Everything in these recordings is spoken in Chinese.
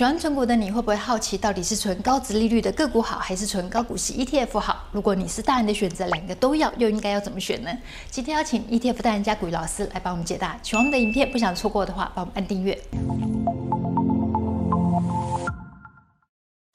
喜欢存股的你会不会好奇，到底是存高殖利率的个股好，还是存高股息 ETF 好？如果你是大人的选择，两个都要，又应该要怎么选呢？今天邀请 ETF 大人家股鱼老师来帮我们解答。喜欢我们的影片，不想错过的话，帮我们按订阅。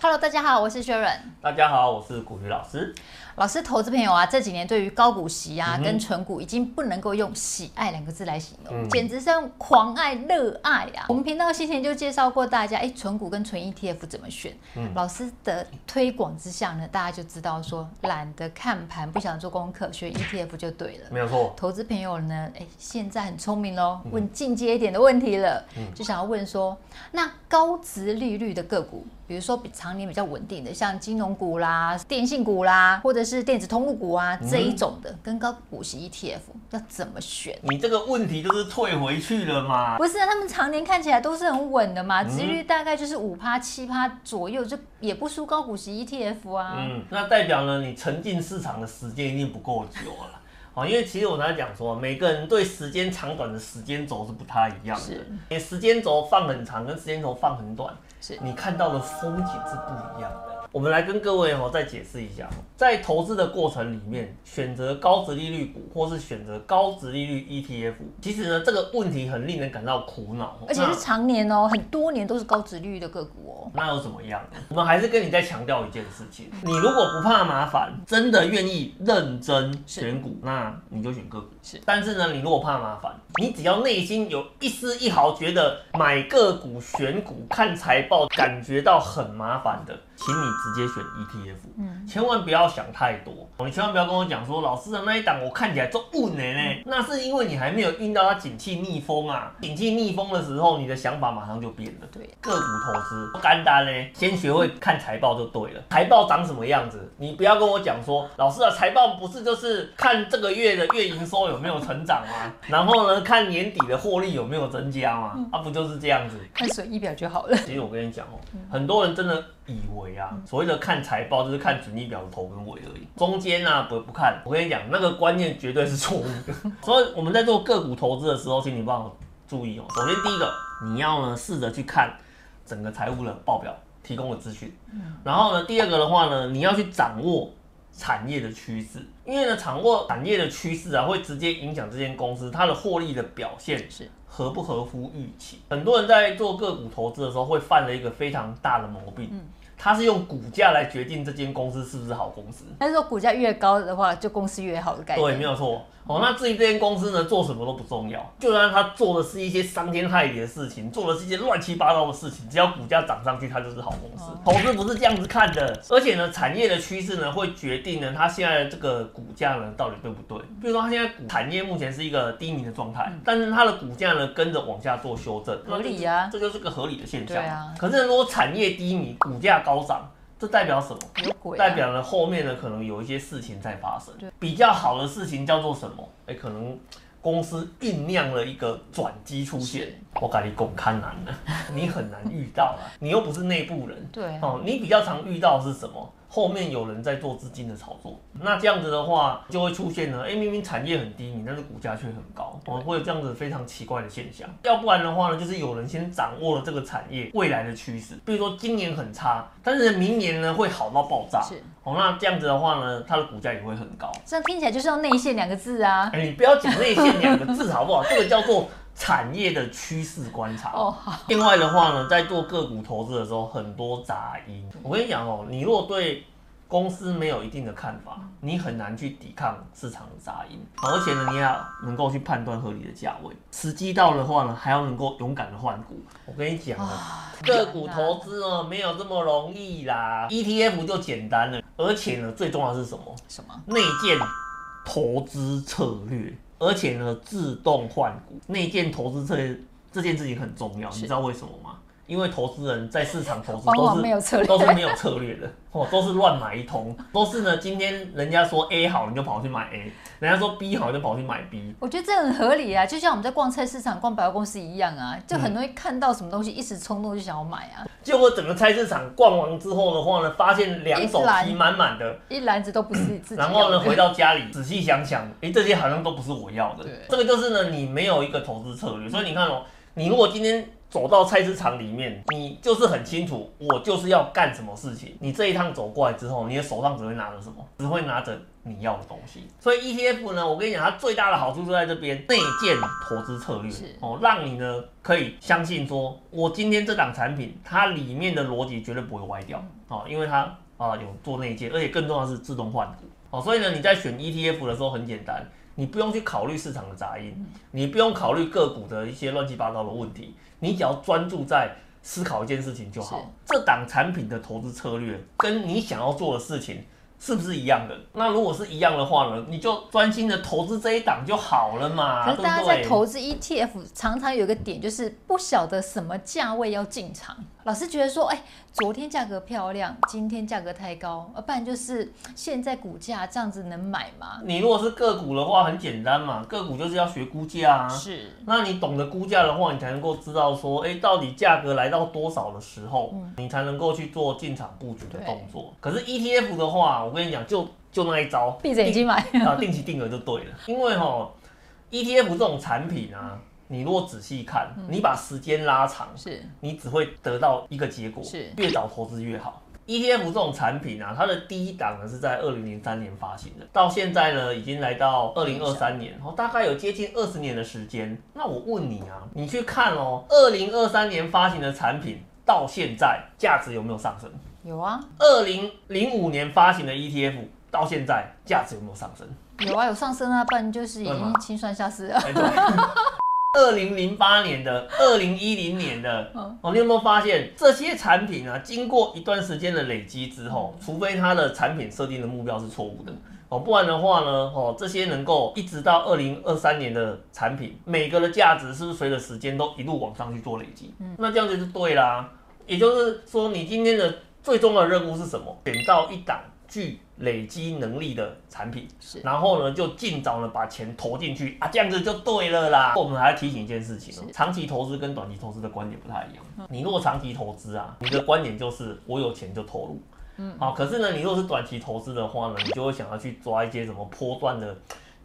Hello，大家好，我是 Sharon。大家好，我是股鱼老师。老师，投资朋友啊，这几年对于高股息啊跟存股已经不能够用喜爱两个字来形容，嗯、简直是狂爱热爱啊！我们频道先前就介绍过大家，哎，存股跟存 ETF 怎么选？嗯、老师的推广之下呢，大家就知道说，懒得看盘，不想做功课，选 ETF 就对了。没有错。投资朋友呢，哎，现在很聪明喽，问进阶一点的问题了，嗯、就想要问说，那高值利率的个股，比如说比常年比较稳定的，像金融股啦、电信股啦，或者是电子通路股啊这一种的，跟高股息 ETF 要怎么选？你这个问题就是退回去了吗？不是啊，他们常年看起来都是很稳的嘛，殖率大概就是五趴七趴左右，就也不输高股息 ETF 啊。嗯，那代表呢，你沉浸市场的时间一定不够久了。哦，因为其实我刚才讲说，每个人对时间长短的时间轴是不太一样的。是，你时间轴放很长，跟时间轴放很短，是你看到的风景是不一样的。我们来跟各位哦再解释一下，在投资的过程里面，选择高值利率股或是选择高值利率 ETF，其实呢这个问题很令人感到苦恼，而且是常年哦，很多年都是高值利率的个股哦。那又怎么样？我们还是跟你再强调一件事情，你如果不怕麻烦，真的愿意认真选股，那你就选个股。是，但是呢，你如果怕麻烦，你只要内心有一丝一毫觉得买个股、选股、看财报感觉到很麻烦的。请你直接选 ETF，嗯，千万不要想太多。你千万不要跟我讲说，老师的那一档我看起来都稳呢呢，那是因为你还没有遇到它景气逆风啊。景气逆风的时候，你的想法马上就变了。对，个股投资不简单呢，先学会看财报就对了。财报长什么样子？你不要跟我讲说，老师的财报不是就是看这个月的月营收有没有成长吗？然后呢，看年底的获利有没有增加吗？啊，不就是这样子？看损益表就好了。其实我跟你讲哦，很多人真的。以为啊，所谓的看财报就是看损益表的头跟尾而已，中间呢、啊、不不看。我跟你讲，那个观念绝对是错误的。所以我们在做个股投资的时候，请你帮我注意哦。首先第一个，你要呢试着去看整个财务的报表提供的资讯。然后呢，第二个的话呢，你要去掌握产业的趋势，因为呢，掌握产业的趋势啊，会直接影响这间公司它的获利的表现是。合不合乎预期？很多人在做个股投资的时候会犯了一个非常大的毛病，嗯，他是用股价来决定这间公司是不是好公司。但是说股价越高的话，就公司越好的概念。对，没有错。哦，那至于这间公司呢，做什么都不重要，就算他做的是一些伤天害理的事情，做的是一些乱七八糟的事情，只要股价涨上去，它就是好公司。投资不是这样子看的，而且呢，产业的趋势呢，会决定呢，它现在的这个股价呢，到底对不对？比如说，它现在股产业目前是一个低迷的状态，但是它的股价呢，跟着往下做修正，合理呀，这就是个合理的现象。对啊。可是如果产业低迷，股价高涨。这代表什么？有鬼啊、代表了后面呢，可能有一些事情在发生。比较好的事情叫做什么？哎，可能公司酝酿了一个转机出现。我跟你讲，看难了，你很难遇到啊，你又不是内部人。对哦，你比较常遇到的是什么？后面有人在做资金的炒作，那这样子的话就会出现呢，哎，明明产业很低迷，但是股价却很高，哦，会有这样子非常奇怪的现象。要不然的话呢，就是有人先掌握了这个产业未来的趋势，比如说今年很差，但是明年呢会好到爆炸，是哦，那这样子的话呢，它的股价也会很高。这样听起来就是要内线两个字啊，哎，你不要讲内线两个字好不好？这个叫做。产业的趋势观察。哦，好。另外的话呢，在做个股投资的时候，很多杂音。我跟你讲哦，你如果对公司没有一定的看法，你很难去抵抗市场的杂音。而且呢，你要能够去判断合理的价位。时机到的话呢，还要能够勇敢的换股。我跟你讲啊，个股投资哦，没有这么容易啦。ETF 就简单了，而且呢，最重要的是什么？什么？内建投资策略。而且呢，自动换股、内建投资策略这件事情很重要，你知道为什么吗？因为投资人在市场投资都是没有策略，都是没有策略的，哦，都是乱买一通，都是呢。今天人家说 A 好，你就跑去买 A；人家说 B 好，就跑去买 B。我觉得这很合理啊，就像我们在逛菜市场、逛百货公司一样啊，就很容易看到什么东西，一时冲动就想要买啊。结果整个菜市场逛完之后的话呢，发现两手提满满的，一篮子都不是自己。然后呢，回到家里 仔细想想，哎、欸，这些好像都不是我要的。对这个就是呢，你没有一个投资策略，所以你看哦，你如果今天。走到菜市场里面，你就是很清楚，我就是要干什么事情。你这一趟走过来之后，你的手上只会拿着什么？只会拿着你要的东西。所以 ETF 呢，我跟你讲，它最大的好处就在这边，内建投资策略哦，让你呢可以相信说，我今天这档产品它里面的逻辑绝对不会歪掉哦，因为它啊有做内建，而且更重要的是自动换股哦。所以呢，你在选 ETF 的时候很简单。你不用去考虑市场的杂音，你不用考虑个股的一些乱七八糟的问题，你只要专注在思考一件事情就好。这档产品的投资策略跟你想要做的事情是不是一样的？那如果是一样的话呢，你就专心的投资这一档就好了嘛。可是大家在投资 ETF 常常有一个点，就是不晓得什么价位要进场。老师觉得说，哎、欸，昨天价格漂亮，今天价格太高，而不然就是现在股价这样子能买吗？你如果是个股的话，很简单嘛，个股就是要学估价啊。是。那你懂得估价的话，你才能够知道说，哎、欸，到底价格来到多少的时候，嗯、你才能够去做进场布局的动作。可是 ETF 的话，我跟你讲，就就那一招，闭着眼睛买啊，定期定额就对了。因为哈，ETF 这种产品啊。你如果仔细看，你把时间拉长，是，你只会得到一个结果，是越早投资越好。ETF 这种产品啊，它的第一档呢是在二零零三年发行的，到现在呢已经来到二零二三年，哦，大概有接近二十年的时间。那我问你啊，你去看哦，二零二三年发行的产品到现在价值有没有上升？有啊。二零零五年发行的 ETF 到现在价值有没有上升？有啊，有上升啊，不然就是已经清算下市了。二零零八年的，二零一零年的，哦，你有没有发现这些产品啊？经过一段时间的累积之后，除非它的产品设定的目标是错误的，哦，不然的话呢，哦，这些能够一直到二零二三年的产品，每个的价值是不是随着时间都一路往上去做累积？嗯，那这样子就对啦。也就是说，你今天的最重要的任务是什么？选到一档具累积能力的产品，是，然后呢，就尽早的把钱投进去啊，这样子就对了啦。我们还要提醒一件事情哦，长期投资跟短期投资的观点不太一样。你如果长期投资啊，你的观点就是我有钱就投入，嗯，好，可是呢，你如果是短期投资的话呢，你就会想要去抓一些什么波段的。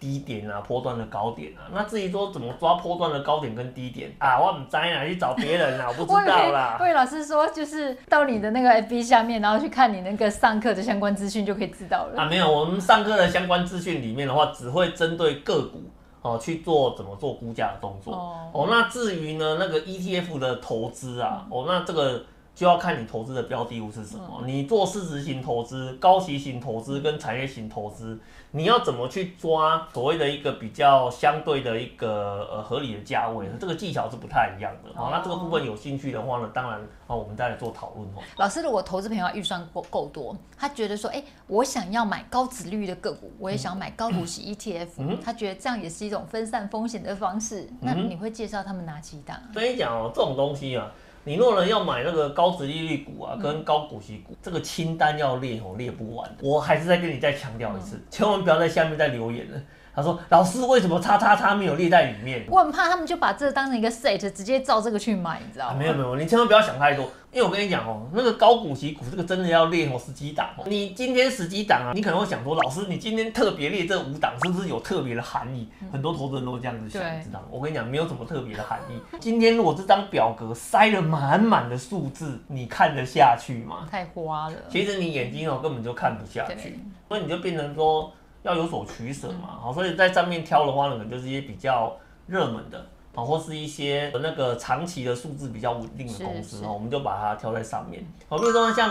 低点啊，波段的高点啊，那至于说怎么抓波段的高点跟低点啊，我不知道啊，去找别人啊，我不知道啦。魏老师说，就是到你的那个 FB 下面，然后去看你那个上课的相关资讯就可以知道了。啊，没有，我们上课的相关资讯里面的话，只会针对个股哦去做怎么做估价的动作。哦，哦，那至于呢那个 ETF 的投资啊，哦，那这个。就要看你投资的标的物是什么。你做市值型投资、高息型投资跟产业型投资，你要怎么去抓所谓的一个比较相对的一个呃合理的价位？这个技巧是不太一样的。好，那这个部分有兴趣的话呢，当然啊，我们再来做讨论哦。老师，如果投资朋友预算够够多，他觉得说，哎，我想要买高殖利率的个股，我也想买高股息 ETF，嗯，他觉得这样也是一种分散风险的方式。那你会介绍他们哪几档？跟你讲哦，这种东西啊。你若人要买那个高值利率股啊，跟高股息股，这个清单要列哦，列不完。我还是再跟你再强调一次，千万不要在下面再留言了。他说：“老师，为什么叉叉叉没有列在里面？”我很怕他们就把这当成一个 set，直接照这个去买，你知道吗？啊、没有没有，你千万不要想太多。因为我跟你讲哦，那个高股息股这个真的要列哦十几档哦。你今天十几档啊，你可能会想说，老师，你今天特别列这五档，是不是有特别的含义？很多投资人都会这样子想，知道吗？我跟你讲，没有什么特别的含义。今天如果这张表格塞了满满的数字，你看得下去吗？太花了。其实你眼睛哦根本就看不下去，所以你就变成说要有所取舍嘛。好，所以在上面挑的话呢，可能就是一些比较热门的。啊，或是一些那个长期的数字比较稳定的公司，我们就把它挑在上面。好，比如说像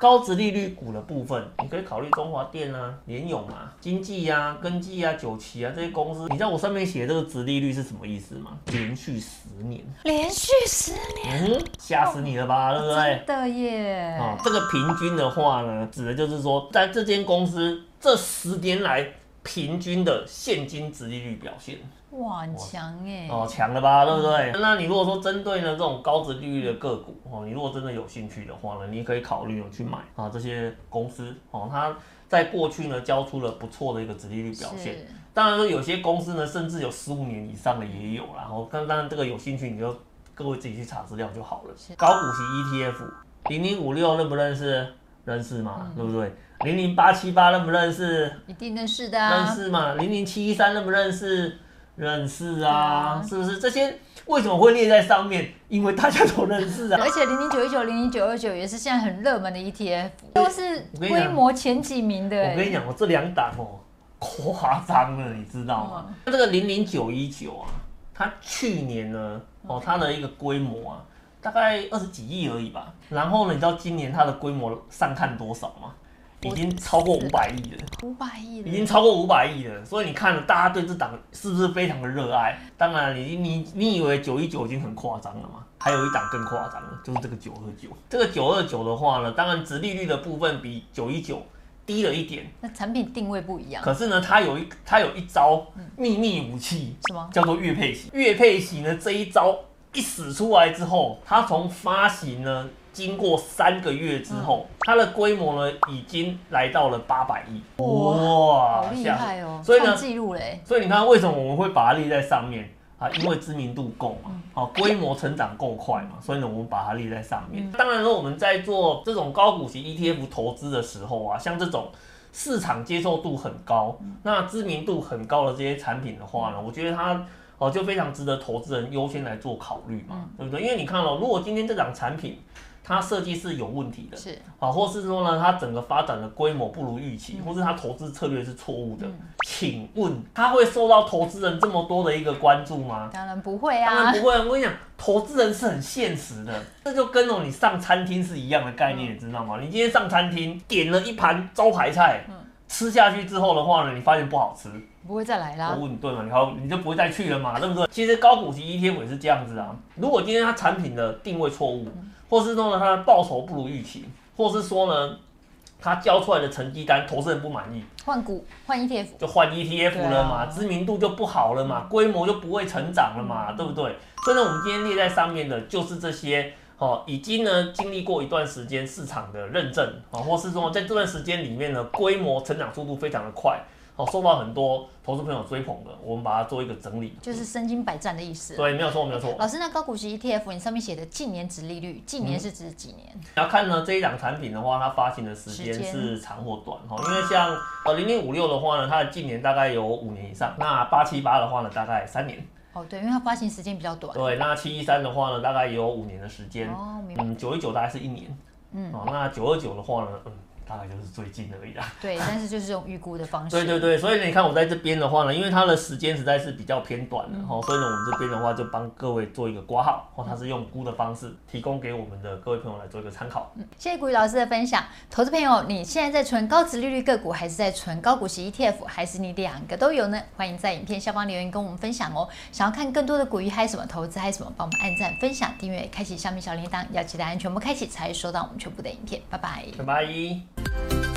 高值利率股的部分，你可以考虑中华电啊、联咏啊、经济啊、根基啊、九旗啊这些公司。你知道我上面写的这个值利率是什么意思吗？连续十年，连续十年，嗯，吓死你了吧，对不对？真的耶。啊，这个平均的话呢，指的就是说，在这间公司这十年来平均的现金值利率表现。哇，很强哎！哦，强了吧，对不对？嗯、那你如果说针对呢这种高值利率的个股哦，你如果真的有兴趣的话呢，你可以考虑去买啊这些公司哦，它在过去呢交出了不错的一个值利率表现。当然说有些公司呢，甚至有十五年以上的也有啦。然后当然这个有兴趣，你就各位自己去查资料就好了。高股息 ETF 零零五六认不认识？认识吗？嗯、对不对？零零八七八认不认识？一定认识的啊。认识嘛？零零七一三认不认识？认识啊，是不是？这些为什么会列在上面？因为大家都认识啊。而且零零九一九、零零九二九也是现在很热门的 ETF，都是规模前几名的。我跟你讲，我这两档哦，夸张了，你知道吗？那这个零零九一九啊，它去年呢，哦，它的一个规模啊，大概二十几亿而已吧。然后呢，你知道今年它的规模上看多少吗？已经超过五百亿了，五百亿了，已经超过五百亿了。所以你看了，大家对这档是不是非常的热爱？当然你，你你你以为九一九已经很夸张了吗？还有一档更夸张的，就是这个九二九。这个九二九的话呢，当然值利率的部分比九一九低了一点。那产品定位不一样。可是呢，它有一它有一招秘密武器，什么？叫做月配息。月配息呢，这一招一使出来之后，它从发行呢。经过三个月之后，嗯、它的规模呢已经来到了八百亿，哇，好厉害哦！所以呢，记录嘞。所以你看，为什么我们会把它列在上面啊？因为知名度够嘛，好、嗯，规模成长够快嘛，所以呢，我们把它列在上面。嗯、当然说，我们在做这种高股息 ETF 投资的时候啊，像这种市场接受度很高、嗯、那知名度很高的这些产品的话呢，我觉得它哦就非常值得投资人优先来做考虑嘛，嗯、对不对？因为你看哦，如果今天这档产品，它设计是有问题的，是啊，或是说呢，它整个发展的规模不如预期，嗯、或是它投资策略是错误的，嗯、请问它会受到投资人这么多的一个关注吗？当然不会啊，当然不会。我跟你讲，投资人是很现实的，这就跟哦你上餐厅是一样的概念，嗯、你知道吗？你今天上餐厅点了一盘招牌菜，嗯、吃下去之后的话呢，你发现不好吃，不会再来啦。我问你对吗？你好，你就不会再去了嘛，对不对？其实高股息 ETF 也是这样子啊。如果今天它产品的定位错误，嗯或是说呢，他的报酬不如预期，或是说呢，他交出来的成绩单投资人不满意，换股换 ETF 就换 ETF 了嘛，啊、知名度就不好了嘛，规模就不会成长了嘛，嗯、对不对？所以呢，我们今天列在上面的就是这些哦，已经呢经历过一段时间市场的认证啊，或是说在这段时间里面呢，规模成长速度非常的快。哦，受到很多投资朋友追捧的，我们把它做一个整理，就是身经百战的意思。对，没有错，没有错。老师，那高股息 ETF，你上面写的近年值利率，近年是指几年？你要看呢，这一档产品的话，它发行的时间是长或短哈。因为像呃零零五六的话呢，它的近年大概有五年以上，那八七八的话呢，大概三年。哦，对，因为它发行时间比较短。对，那七一三的话呢，大概也有五年的时间。哦，明白。嗯，九一九大概是一年。嗯。哦，那九二九的话呢，嗯。大概就是最近而已啦。对，但是就是用预估的方式。对对对，所以你看我在这边的话呢，因为它的时间实在是比较偏短的哈，嗯、所以呢，我们这边的话就帮各位做一个挂号，哦，它是用估的方式提供给我们的各位朋友来做一个参考。嗯，谢谢古雨老师的分享。投资朋友，你现在在存高值利率个股，还是在存高股息 ETF，还是你两个都有呢？欢迎在影片下方留言跟我们分享哦。想要看更多的股鱼还有什么投资还有什么，帮我们按赞、分享、订阅、开启下面小铃铛，要记得按全部开启才会收到我们全部的影片。拜拜，拜拜。you